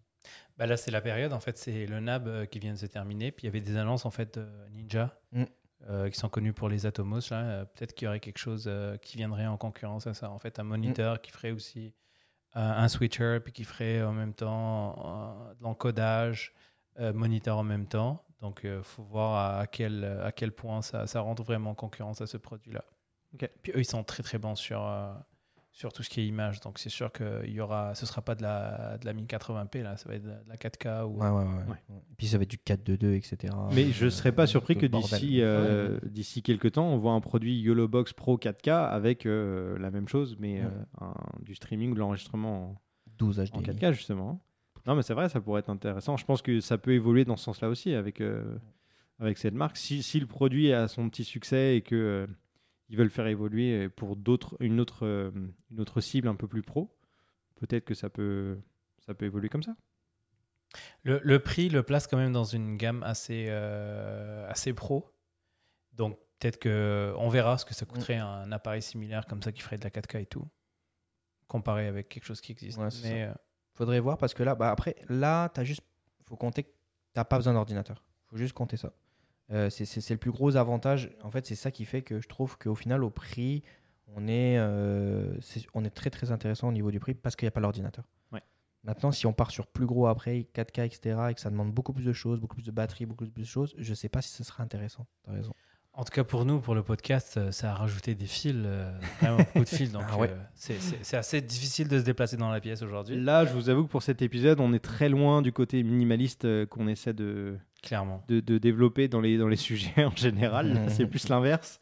Bah là, c'est la période. En fait, c'est le NAB euh, qui vient de se terminer. Puis il y avait des annonces en fait de Ninja Mm. Euh, qui sont connus pour les Atomos. Là, Euh, peut-être qu'il y aurait quelque chose euh, qui viendrait en concurrence à ça. En fait, un moniteur qui ferait aussi un switcher, puis qui ferait en même temps de l'encodage, moniteur en même temps. Donc, il faut voir à, quel à quel point ça, ça rentre vraiment en concurrence à ce produit-là. Puis eux, ils sont très très bons sur sur tout ce qui est image. Donc, c'est sûr que il y aura, ce sera pas de la de la 1080p là, ça va être de la 4K ou Ouais, ouais, ouais. Et puis ça va être du 4-2-2, etc. Mais je ne serais pas Euh, surpris que d'ici euh, d'ici quelques temps, on voit un produit YOLO Box Pro 4K avec euh, la même chose, mais Ouais. euh, un- du streaming ou de l'enregistrement 12 en, HD. en 4K, justement. Non, mais c'est vrai, ça pourrait être intéressant. Je pense que ça peut évoluer dans ce sens-là aussi avec, euh, avec cette marque. Si, si le produit a son petit succès et que euh, ils veulent faire évoluer pour d'autres, une, autre, euh, une autre cible un peu plus pro, peut-être que ça peut, ça peut évoluer comme ça. Le, le prix le place quand même dans une gamme assez, euh, assez pro. Donc peut-être que on verra ce que ça coûterait un appareil similaire comme ça qui ferait de la 4K et tout, comparé avec quelque chose qui existe. Ouais, Mais euh, Faudrait voir parce que là, bah après, là, t'as juste, faut compter t'as pas besoin d'ordinateur. Faut juste compter ça. Euh, c'est- le plus gros avantage. En fait, c'est ça qui fait que je trouve qu'au final, au prix, on est, euh, on est très très intéressant au niveau du prix parce qu'il n'y a pas l'ordinateur. Ouais. Maintenant, si on part sur plus gros après, 4K, etc., et que ça demande beaucoup plus de choses, beaucoup plus de batterie, beaucoup plus de choses, je sais pas si ce sera intéressant. T'as raison. En tout cas pour nous, pour le podcast, euh, ça a rajouté des fils, euh, beaucoup de fils. *laughs* Donc Ah ouais. euh, c'est- assez difficile de se déplacer dans la pièce aujourd'hui, Là, je vous avoue que pour cet épisode, on est très loin du côté minimaliste euh, qu'on essaie de, clairement. de, de développer dans les, dans les *laughs* sujets en général. *laughs* C'est plus l'inverse.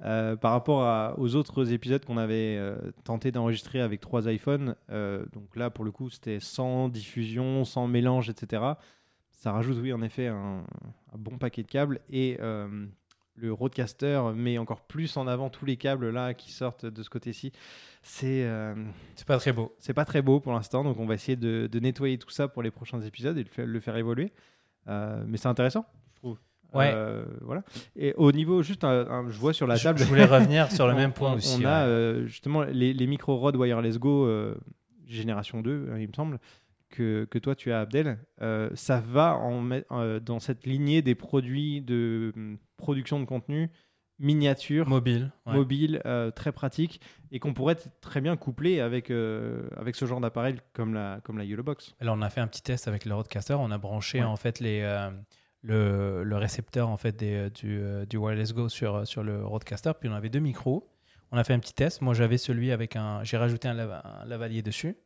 Par rapport à- aux autres épisodes qu'on avait tenté d'enregistrer avec trois iPhones, donc là pour le coup c'était sans diffusion, sans mélange, etc. Ça rajoute oui en effet un, un bon paquet de câbles et le Roadcaster met encore plus en avant tous les câbles là qui sortent de ce côté-ci. C'est euh, C'est pas très beau. c'est pas très beau pour l'instant, donc on va essayer de, de nettoyer tout ça pour les prochains épisodes et le faire, le faire évoluer. Euh, mais c'est intéressant, je trouve. Ouais. Euh, voilà. Et au niveau, juste, un- un- je vois sur la table. je voulais revenir sur le *laughs* même point on, aussi. On a ouais. euh, justement les, les micro Rode Wireless Go génération 2, euh, il me semble, que, que toi tu as, Abdel. Ça va en, met- dans cette lignée des produits de production de contenu miniature mobile. ouais. mobile, euh, très pratique, et qu'on pourrait très bien coupler avec, euh, avec ce genre d'appareil comme la, comme la Box. Alors, on a fait un petit test avec le Roadcaster. On a branché Ouais. en fait les, euh, le, le récepteur en fait des, du, du Wireless Go sur, sur le Roadcaster. Puis on avait deux micros. On a fait un petit test. Moi, j'avais celui avec un. J'ai rajouté un, un lavalier dessus.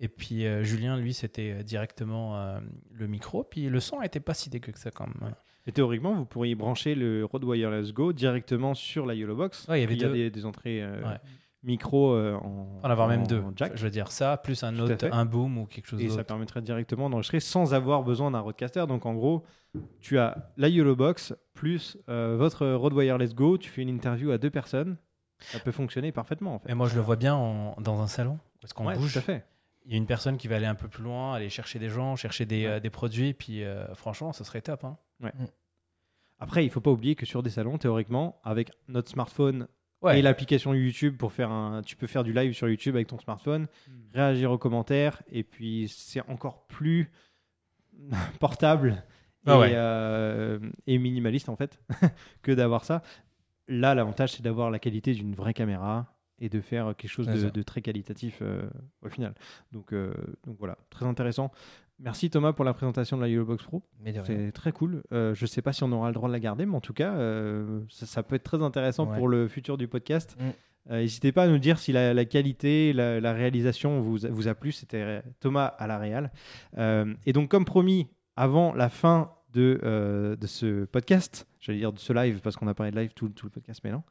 Et puis Julien, lui, c'était directement le micro. Puis le son était pas si dégueu que ça quand même. Et théoriquement, vous pourriez brancher le Rode Wireless Go directement sur la YOLO Box. Ouais, il y avait deux. des, des entrées euh, Ouais. micro euh, en, En avoir même deux. jack. Je veux dire ça, plus un Tout autre, un boom ou quelque chose Et ça d'autre. permettrait directement d'enregistrer sans avoir besoin d'un Rodecaster. Donc en gros, tu as la YOLO Box plus euh, votre Rode Wireless Go. Tu fais une interview à deux personnes. Ça peut fonctionner parfaitement en fait. Et moi, je le vois bien en- dans un salon. Parce qu'on Ouais, bouge. tout à fait. Il y a une personne qui va aller un peu plus loin, aller chercher des gens, chercher des, Ouais. euh, des produits, puis euh, franchement, ça serait top. hein. Après, il faut pas oublier que sur des salons, théoriquement, avec notre smartphone Ouais. et l'application YouTube pour faire un, tu peux faire du live sur YouTube avec ton smartphone, réagir aux commentaires, et puis c'est encore plus *laughs* portable Ah et, ouais. euh, et minimaliste en fait *laughs* que d'avoir ça. Là, l'avantage c'est d'avoir la qualité d'une vraie caméra et de faire quelque chose de très qualitatif euh, au final. Donc, euh, donc voilà, très intéressant. Merci Thomas pour la présentation de la YOLO Box Pro. C'est très cool. Euh, je sais pas si on aura le droit de la garder, mais en tout cas, euh, ça, ça peut être très intéressant Ouais. pour le futur du podcast. Mm. Euh, N'hésitez pas à nous dire si la, la qualité, la, la réalisation vous, a- vous a plu. C'était Thomas à la Réal. Euh, et donc, comme promis, avant la fin de, de ce podcast, j'allais dire de ce live, parce qu'on a parlé de live tout, tout le podcast, mais non,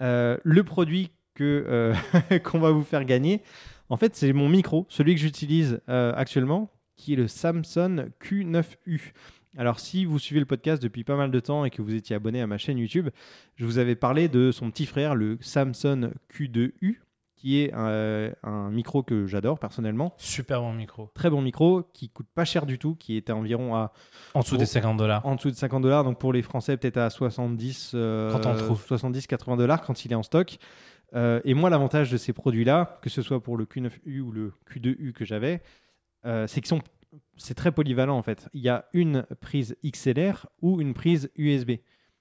le produit *laughs* qu'on va vous faire gagner, en fait, c'est mon micro, celui que j'utilise actuellement, qui est le Samsung Q9U. Alors, si vous suivez le podcast depuis pas mal de temps et que vous étiez abonné à ma chaîne YouTube, je vous avais parlé de son petit frère, le Samsung Q2U, qui est euh, un micro que j'adore personnellement. Super bon micro. Très bon micro, qui coûte pas cher du tout, qui était environ à En dessous des 50 dollars. en dessous de 50 dollars, donc pour les Français peut-être à 70, euh, Quand on le trouve. 70-80 dollars quand il est en stock. Euh, et moi, l'avantage de ces produits-là, que ce soit pour le Q9U ou le Q2U que j'avais, c'est qu'ils sont c'est très polyvalent en fait. Il y a une prise XLR ou une prise USB,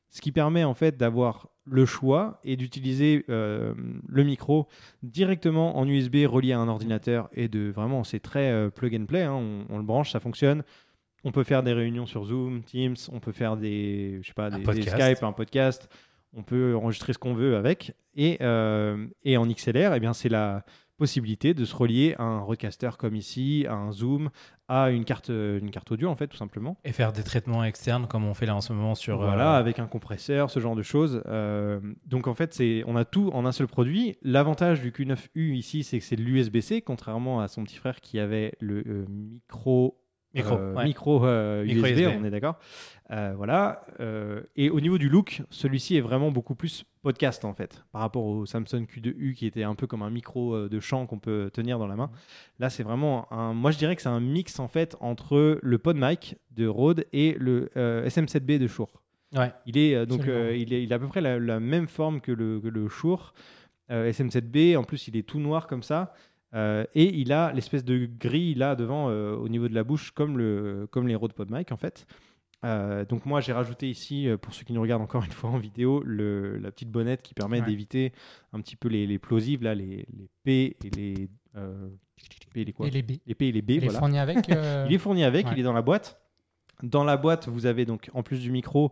ce qui permet en fait d'avoir le choix et d'utiliser euh, le micro directement en USB relié à un ordinateur et de vraiment c'est très euh, plug and play. hein. On, on le branche, ça fonctionne. On peut faire des réunions sur Zoom, Teams, on peut faire des, je sais pas, Un des. Skype, un podcast. On peut enregistrer ce qu'on veut avec. Et, euh, et en XLR, eh bien, c'est la possibilité de se relier à un recaster comme ici, à un Zoom, à une carte, une carte audio en fait, tout simplement. Et faire des traitements externes comme on fait là en ce moment sur. Voilà, euh, avec un compresseur, ce genre de choses. Euh, donc en fait, c'est, on a tout en un seul produit. L'avantage du Q9U ici, c'est que c'est de l'USB-C, contrairement à son petit frère qui avait le euh, micro. Micro, euh, ouais. micro, euh, Micro USB, USB. on est d'accord. Euh, voilà. Euh, et au niveau du look, celui-ci est vraiment beaucoup plus podcast en fait, par rapport au Samsung Q2U qui était un peu comme un micro euh, de chant qu'on peut tenir dans la main. Là, c'est vraiment un. Moi, je dirais que c'est un mix en fait entre le PodMic de Rode et le euh, SM7B de Shure. Ouais. Il est euh, donc euh, il, est, il a à peu près la, la même forme que le, que le Shure euh, SM7B. En plus, il est tout noir comme ça. Euh, et il a l'espèce de grille là devant euh, au niveau de la bouche comme, le, comme les Rode PodMic en fait. Euh, donc moi j'ai rajouté ici, pour ceux qui nous regardent encore une fois en vidéo, le, la petite bonnette qui permet Ouais. d'éviter un petit peu les, les plosives, là, les, les P et les, euh, P et les quoi Et les B. Les P et les B, Il est voilà. fourni avec. *laughs* euh, Il est fourni avec, ouais. il est dans la boîte. Dans la boîte, vous avez donc en plus du micro,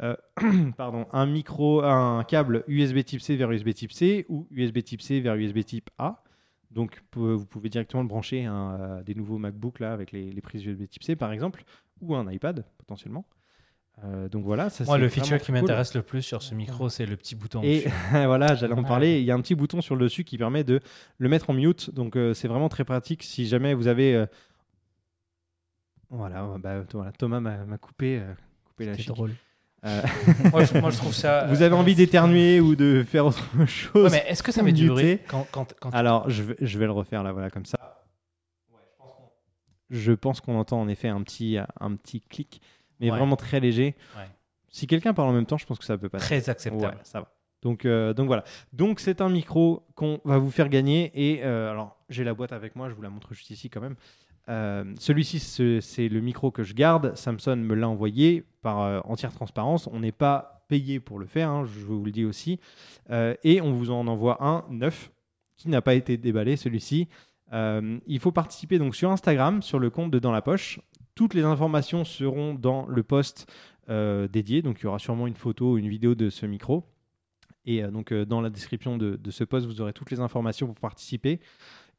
euh, *clears throat* pardon, un micro, un câble USB Type C vers USB Type C ou USB Type C vers USB Type A. Donc vous pouvez directement le brancher à, des nouveaux MacBook là avec les, les prises USB Type C par exemple ou un iPad potentiellement. Euh, donc voilà, ça Moi, le feature qui cool. m'intéresse le plus sur ce micro, c'est le petit bouton. Et *laughs* voilà, j'allais en Ouais. parler. Il y a un petit bouton sur le dessus qui permet de le mettre en mute. Donc euh, c'est vraiment très pratique si jamais vous avez. euh, Voilà, bah, voilà, Thomas m'a coupé, euh, coupé la C'est chic. drôle. Euh, moi, je, moi, je trouve ça. *laughs* vous avez envie d'éternuer ou de faire autre chose Ouais, mais est-ce que ça met du bruit muter. quand, quand, quand Alors je vais, je vais le refaire là, voilà, comme ça. Je pense qu'on entend en effet un petit, un petit clic, mais Ouais. vraiment très léger. Ouais. Si quelqu'un parle en même temps, je pense que ça peut passer. Très acceptable. Ça va. Donc, euh, donc voilà. Donc c'est un micro qu'on va vous faire gagner. Et euh, alors, j'ai la boîte avec moi, je vous la montre juste ici quand même. Euh, Celui-ci, ce- c'est le micro que je garde. Samsung me l'a envoyé par euh, entière transparence. On n'est pas payé pour le faire, hein, je vous le dis aussi. Euh, et on vous en envoie un neuf qui n'a pas été déballé, celui-ci. Euh, il faut participer donc sur Instagram, sur le compte de Dans la Poche. Toutes les informations seront dans le post dédié. Donc il y aura sûrement une photo, une vidéo de ce micro. Et donc dans la description de, de ce post, vous aurez toutes les informations pour participer.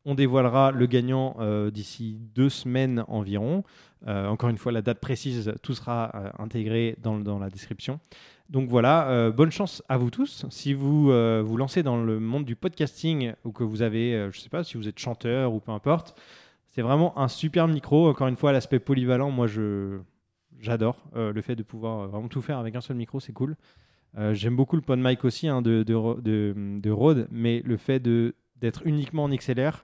On dévoilera le gagnant euh, d'ici deux semaines environ. Euh, encore une fois, la date précise, tout sera euh, intégré dans, la description. Donc voilà, bonne chance à vous tous. Si vous vous lancez dans le monde du podcasting ou que vous avez, je sais pas, si vous êtes chanteur ou peu importe, c'est vraiment un super micro. Encore une fois, l'aspect polyvalent, moi je j'adore le fait de pouvoir vraiment tout faire avec un seul micro, c'est cool. J'aime beaucoup le PodMic aussi hein, de, de, de Rode, mais le fait de d'être uniquement en XLR,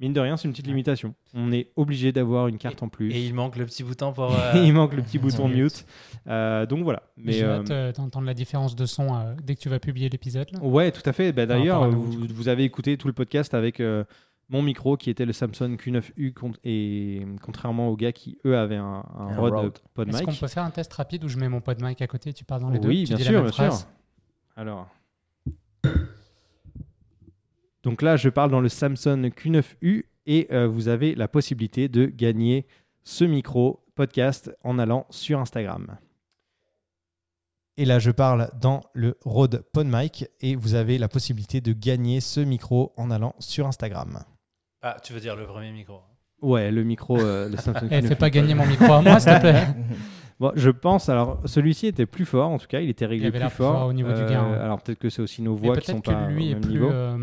mine de rien, c'est une petite limitation. On est obligé d'avoir une carte en plus. Et il manque le petit bouton pour. *laughs* euh, il manque le petit *laughs* bouton Mute. mute. Euh, donc voilà. Mais J'ai euh, hâte euh, d'entendre la différence de son euh, dès que tu vas publier l'épisode. ouais, tout à fait. Bah, D'ailleurs, vous, avez écouté tout le podcast avec euh, mon micro qui était le Samsung Q9U con- et contrairement aux gars qui eux avaient un, un Un Rode, Rode. PodMic. Est-ce qu'on peut faire un test rapide où je mets mon pod mic à côté, tu parles dans les deux Oui, tu bien dis sûr, la même bien sûr. Alors. Donc là, je parle dans le Samsung Q9U et euh, vous avez la possibilité de gagner ce micro podcast en allant sur Instagram. Et là, je parle dans le Rode PodMic et vous avez la possibilité de gagner ce micro en allant sur Instagram. Ah, tu veux dire le premier micro Ouais, le micro, euh, le *laughs* Samsung Eh, Q9U. fais pas gagner mon micro à moi, s'il te plaît. *laughs* Bon, je pense, alors celui-ci était plus fort, en tout cas, il était réglé avait plus fort. au niveau du Euh, gain, ouais. Alors peut-être que c'est aussi nos voix qui sont peut-être pas que lui au est même plus, niveau. euh,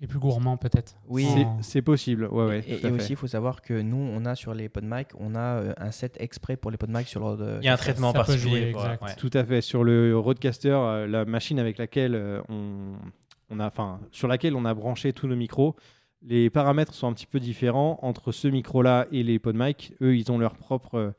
est plus gourmand, peut-être. Oui. En- C'est- possible, ouais, ouais. et aussi, il faut savoir que nous, on a sur les PodMic, on a euh, un set exprès pour les PodMic sur le. Il y a un traitement ça particulier. jouer, pour- exact. ouais. Tout à fait. Sur le Rodecaster, euh, la machine avec laquelle euh, on, on a, enfin, sur laquelle on a branché tous nos micros, les paramètres sont un petit peu différents entre ce micro-là et les PodMic. Eux, ils ont leur propre euh,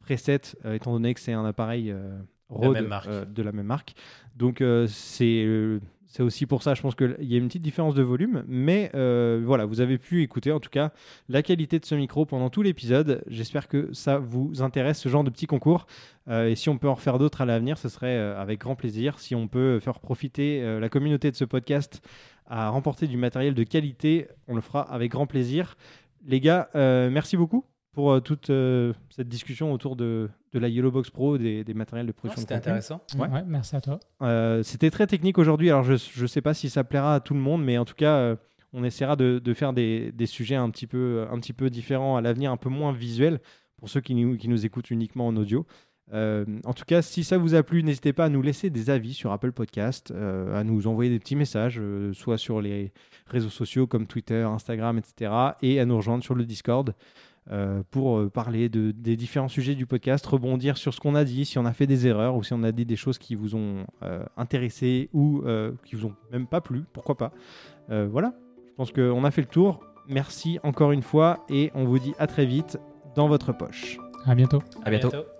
preset, euh, étant donné que c'est un appareil euh, Rode euh, de la même marque. Donc, euh, c'est euh, c'est aussi pour ça, je pense qu'il y a une petite différence de volume. Mais euh, voilà, vous avez pu écouter en tout cas la qualité de ce micro pendant tout l'épisode. J'espère que ça vous intéresse, ce genre de petit concours. Euh, et si on peut en refaire d'autres à l'avenir, ce serait euh, avec grand plaisir. Si on peut faire profiter la communauté de ce podcast à remporter du matériel de qualité, on le fera avec grand plaisir. Les gars, merci beaucoup pour euh, toute euh, cette discussion autour de, de la Yellow Box Pro, des, des matériels de production C'était de contenu. intéressant. Ouais. Ouais, merci à toi. Euh, C'était très technique aujourd'hui, alors je ne sais pas si ça plaira à tout le monde, mais en tout cas, euh, on essaiera de, de faire des, des sujets un petit peu, un petit peu différents à l'avenir, un peu moins visuels pour ceux qui nous, qui nous écoutent uniquement en audio. Euh, en tout cas, si ça vous a plu, n'hésitez pas à nous laisser des avis sur Apple Podcast, euh, à nous envoyer des petits messages, euh, soit sur les réseaux sociaux comme Twitter, Instagram, etc., et à nous rejoindre sur le Discord euh, pour euh, parler de, des différents sujets du podcast, rebondir sur ce qu'on a dit, si on a fait des erreurs ou si on a dit des choses qui vous ont euh, intéressé ou euh, qui vous ont même pas plu, pourquoi pas. Euh, voilà, je pense qu'on a fait le tour. Merci encore une fois et on vous dit à très vite dans votre poche. À bientôt. À bientôt. bientôt.